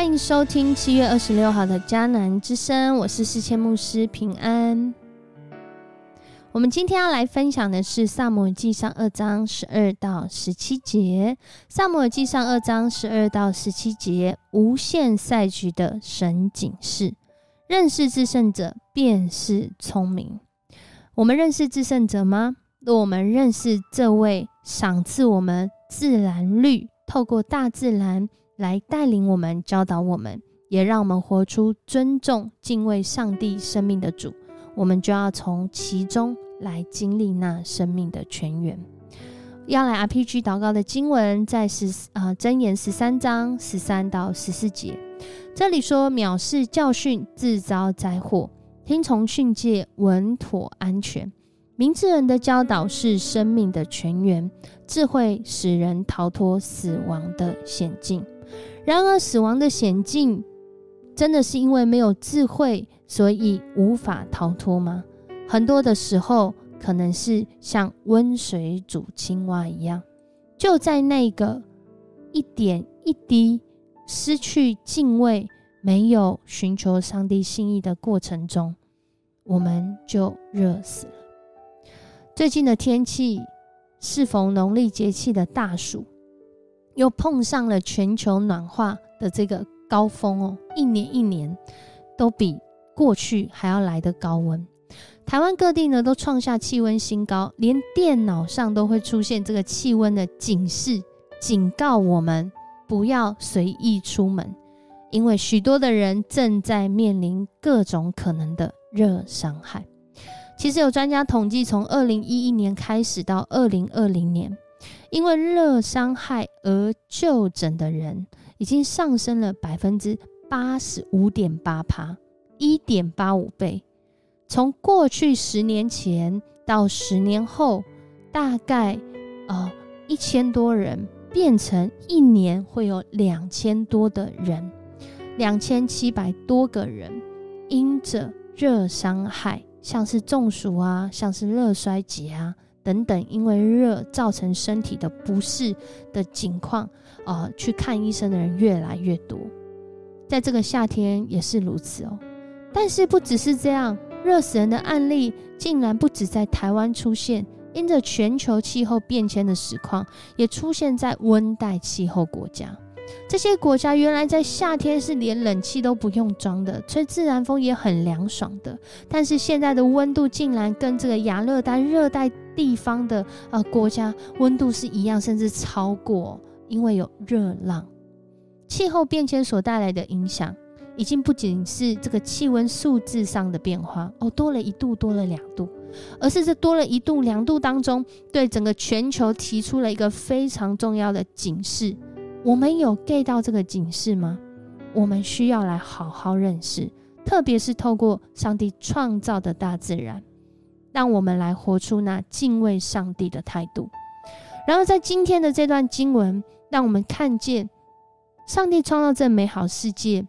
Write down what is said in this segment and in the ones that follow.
欢迎收听七月二十六号的迦南之声，我是世谦牧师平安。我们今天要来分享的是《萨姆尔记上》二章十二到十七节，《萨姆尔记上》二章十二到十七节，无限赛局的神警示，认识至胜者便是聪明。我们认识至胜者吗？若我们认识这位赏赐我们自然律，透过大自然来带领我们、教导我们，也让我们活出尊重、敬畏上帝生命的主。我们就要从其中来经历那生命的泉源。要来 RPG 祷告的经文在十啊箴言十三章十三到十四节，这里说：藐视教训，自遭灾祸；听从训诫，稳妥安全。明智人的教导是生命的泉源，智慧使人逃脱死亡的险境。然而，死亡的险境。真的是因为没有智慧，所以无法逃脱吗？很多的时候，可能是像温水煮青蛙一样，就在那个一点一滴失去敬畏、没有寻求上帝心意的过程中，我们就热死了。最近的天气适逢农历节气的大暑，又碰上了全球暖化的这个。高峰哦，一年一年都比过去还要来的高温。台湾各地呢都创下气温新高，连电脑上都会出现这个气温的警示，警告我们不要随意出门，因为许多的人正在面临各种可能的热伤害。其实有专家统计，从二零一一年开始到二零二零年，因为热伤害而就诊的人。已经上升了百分之八十五点八趴，一点八五倍。从过去十年前到十年后，大概呃一千多人变成一年会有两千多的人，两千七百多个人因着热伤害，像是中暑啊，像是热衰竭啊。等等，因为热造成身体的不适的情况，呃，去看医生的人越来越多，在这个夏天也是如此哦。但是不只是这样，热死人的案例竟然不止在台湾出现，因着全球气候变迁的实况，也出现在温带气候国家。这些国家原来在夏天是连冷气都不用装的，吹自然风也很凉爽的。但是现在的温度竟然跟这个亚热带、热带地方的呃国家温度是一样，甚至超过，因为有热浪。气候变迁所带来的影响，已经不仅是这个气温数字上的变化哦，多了一度，多了两度，而是这多了一度、两度当中，对整个全球提出了一个非常重要的警示。我们有 get 到这个警示吗？我们需要来好好认识，特别是透过上帝创造的大自然，让我们来活出那敬畏上帝的态度。然后在今天的这段经文，让我们看见上帝创造这美好世界，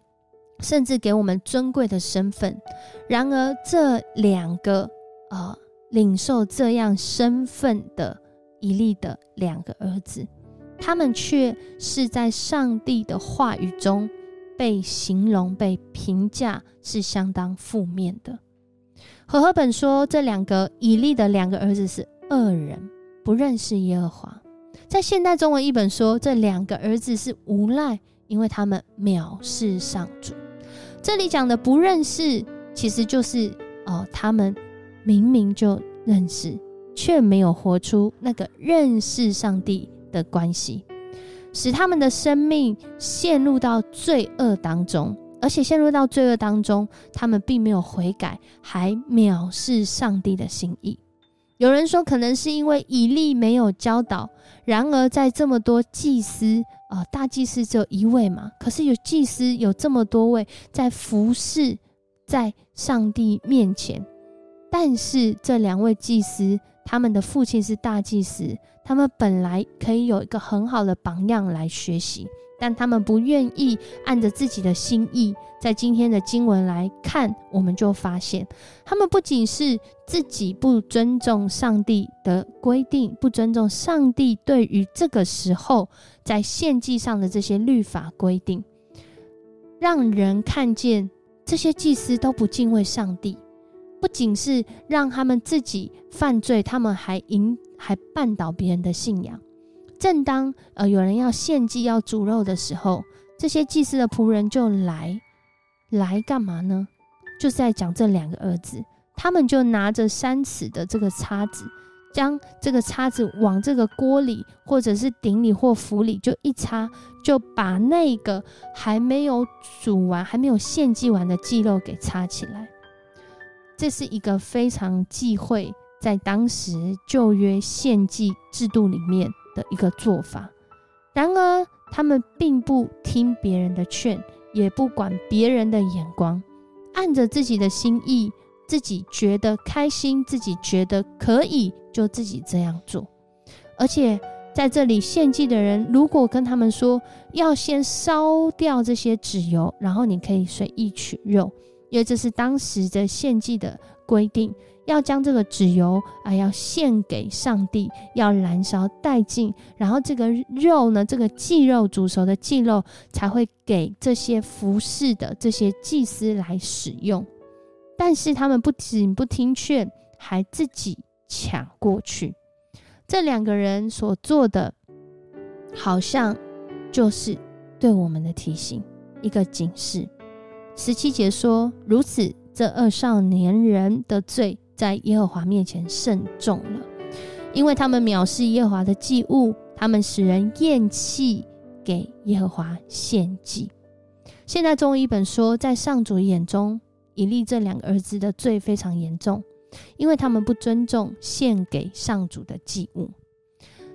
甚至给我们尊贵的身份。然而，这两个呃领受这样身份的一例的两个儿子。他们却是在上帝的话语中被形容、被评价是相当负面的。和合本说，这两个以利的两个儿子是恶人，不认识耶和华。在现代中文译本说，这两个儿子是无赖，因为他们藐视上主。这里讲的不认识，其实就是哦，他们明明就认识，却没有活出那个认识上帝。的关系，使他们的生命陷入到罪恶当中，而且陷入到罪恶当中，他们并没有悔改，还藐视上帝的心意。有人说，可能是因为以利没有教导。然而，在这么多祭司啊，大祭司只有一位嘛，可是有祭司有这么多位在服侍在上帝面前，但是这两位祭司。他们的父亲是大祭司，他们本来可以有一个很好的榜样来学习，但他们不愿意按着自己的心意。在今天的经文来看，我们就发现，他们不仅是自己不尊重上帝的规定，不尊重上帝对于这个时候在献祭上的这些律法规定，让人看见这些祭司都不敬畏上帝，不仅是让他们自己犯罪，他们还引还绊倒别人的信仰。正当呃有人要献祭要煮肉的时候，这些祭司的仆人就来来干嘛呢？就是在讲这两个儿子，他们就拿着三尺的这个叉子。将这个叉子往这个锅里，或者是鼎里或釜里，就一插，就把那个还没有煮完、还没有献祭完的鸡肉给插起来。这是一个非常忌讳在当时旧约献祭制度里面的一个做法。然而，他们并不听别人的劝，也不管别人的眼光，按着自己的心意。自己觉得开心，自己觉得可以，就自己这样做。而且在这里献祭的人，如果跟他们说要先烧掉这些纸油，然后你可以随意取肉，因为这是当时的献祭的规定，要将这个纸油啊要献给上帝，要燃烧殆尽，然后这个肉呢，这个祭肉煮熟的祭肉才会给这些服侍的这些祭司来使用。但是他们不仅不听劝，还自己抢过去。这两个人所做的，好像就是对我们的提醒，一个警示。十七节说：“如此，这二少年人的罪在耶和华面前甚重了，因为他们藐视耶和华的祭物，他们使人厌弃给耶和华献祭。”现在终于一本说，在上主眼中。以利这两个儿子的罪非常严重，因为他们不尊重献给上主的祭物。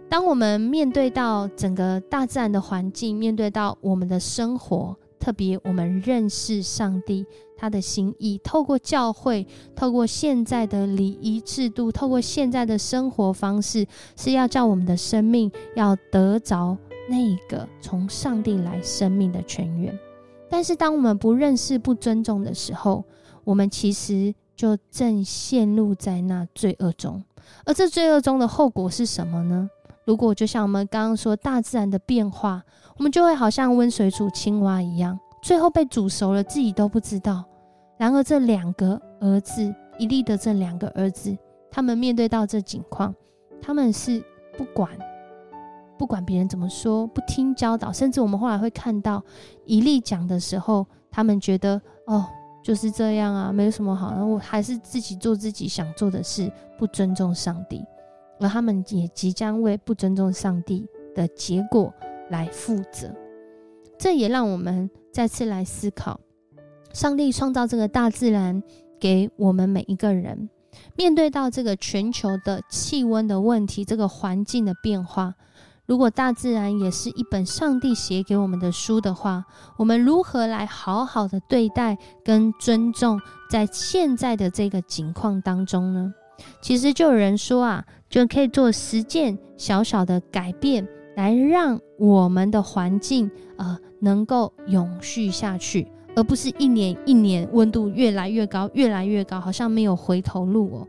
当我们面对到整个大自然的环境，面对到我们的生活，特别我们认识上帝他的心意，透过教会，透过现在的礼仪制度，透过现在的生活方式，是要叫我们的生命要得着那个从上帝来生命的泉源。但是，当我们不认识、不尊重的时候，我们其实就正陷入在那罪恶中。而这罪恶中的后果是什么呢？如果就像我们刚刚说，大自然的变化，我们就会好像温水煮青蛙一样，最后被煮熟了，自己都不知道。然而，这两个儿子，伊利的这两个儿子，他们面对到这境况，他们是不管。不管别人怎么说，不听教导，甚至我们后来会看到，以利讲的时候，他们觉得哦就是这样啊，没有什么好，我还是自己做自己想做的事，不尊重上帝，而他们也即将为不尊重上帝的结果来负责。这也让我们再次来思考，上帝创造这个大自然给我们每一个人，面对到这个全球的气温的问题，这个环境的变化。如果大自然也是一本上帝写给我们的书的话，我们如何来好好的对待跟尊重在现在的这个境况当中呢？其实就有人说啊，就可以做实践小小的改变，来让我们的环境呃能够永续下去。而不是一年一年温度越来越高，越来越高，好像没有回头路哦。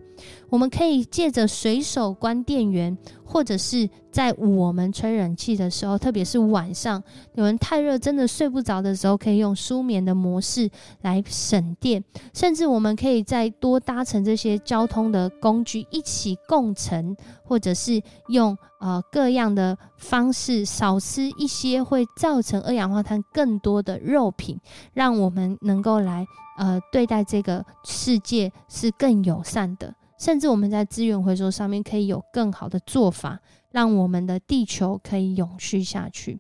我们可以借着随手关电源，或者是在我们吹冷气的时候，特别是晚上有人太热，真的睡不着的时候，可以用舒眠的模式来省电。甚至我们可以再多搭乘这些交通的工具，一起共乘，或者是用呃各样的方式少吃一些会造成二氧化碳更多的肉品，让我们能够来呃对待这个世界是更友善的。甚至我们在资源回收上面可以有更好的做法，让我们的地球可以永续下去。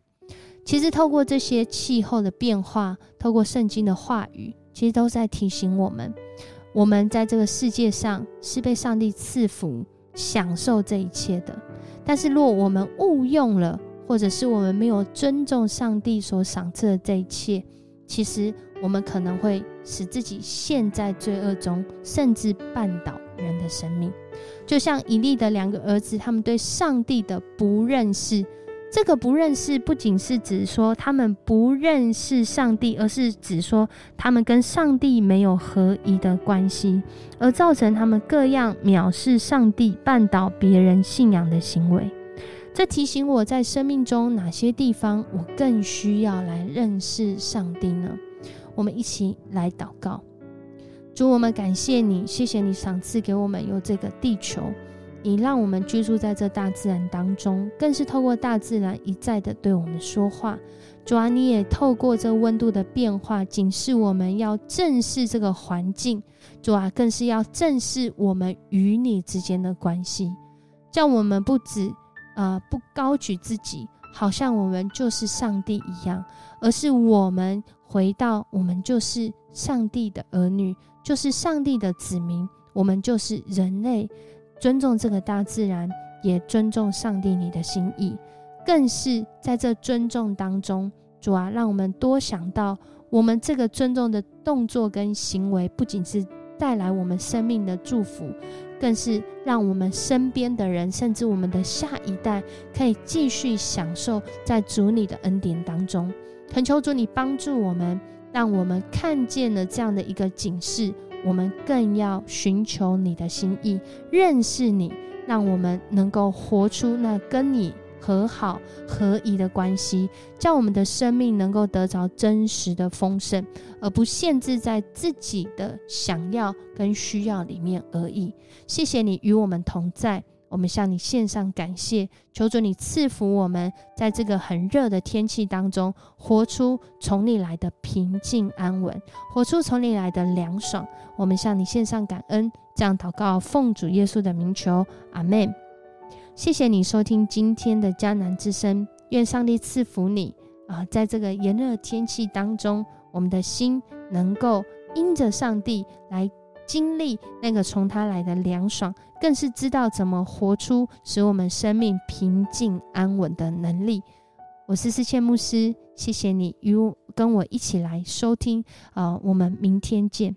其实，透过这些气候的变化，透过圣经的话语，其实都在提醒我们：我们在这个世界上是被上帝赐福、享受这一切的。但是，若我们误用了，或者是我们没有尊重上帝所赏赐的这一切，其实我们可能会使自己陷在罪恶中，甚至绊倒。人的生命，就像以利的两个儿子，他们对上帝的不认识。这个不认识，不仅是指说他们不认识上帝，而是指说他们跟上帝没有合一的关系，而造成他们各样藐视上帝、绊倒别人信仰的行为。这提醒我在生命中哪些地方，我更需要来认识上帝呢？我们一起来祷告。主，我们感谢你，谢谢你赏赐给我们有这个地球。你让我们居住在这大自然当中，更是透过大自然一再的对我们说话。主啊，你也透过这温度的变化，警示我们要正视这个环境。主啊，更是要正视我们与你之间的关系，叫我们不止呃不高举自己，好像我们就是上帝一样，而是我们回到我们就是上帝的儿女，就是上帝的子民，我们就是人类。尊重这个大自然，也尊重上帝你的心意，更是在这尊重当中，主啊，让我们多想到，我们这个尊重的动作跟行为，不仅是带来我们生命的祝福，更是让我们身边的人，甚至我们的下一代，可以继续享受在主你的恩典当中。恳求主你帮助我们，让我们看见了这样的一个警示。我们更要寻求你的心意，认识你，让我们能够活出那跟你和好合一的关系，叫我们的生命能够得着真实的丰盛，而不限制在自己的想要跟需要里面而已。谢谢你与我们同在。我们向你献上感谢，求主你赐福我们，在这个很热的天气当中，活出从你来的平静安稳，活出从你来的凉爽。我们向你献上感恩，这样祷告，奉主耶稣的名求，阿门。谢谢你收听今天的迦南之声，愿上帝赐福你啊！在这个炎热天气当中，我们的心能够因着上帝来。经历那个从他来的凉爽，更是知道怎么活出使我们生命平静安稳的能力。我是思谦牧师，谢谢你与跟我一起来收听啊，我们明天见。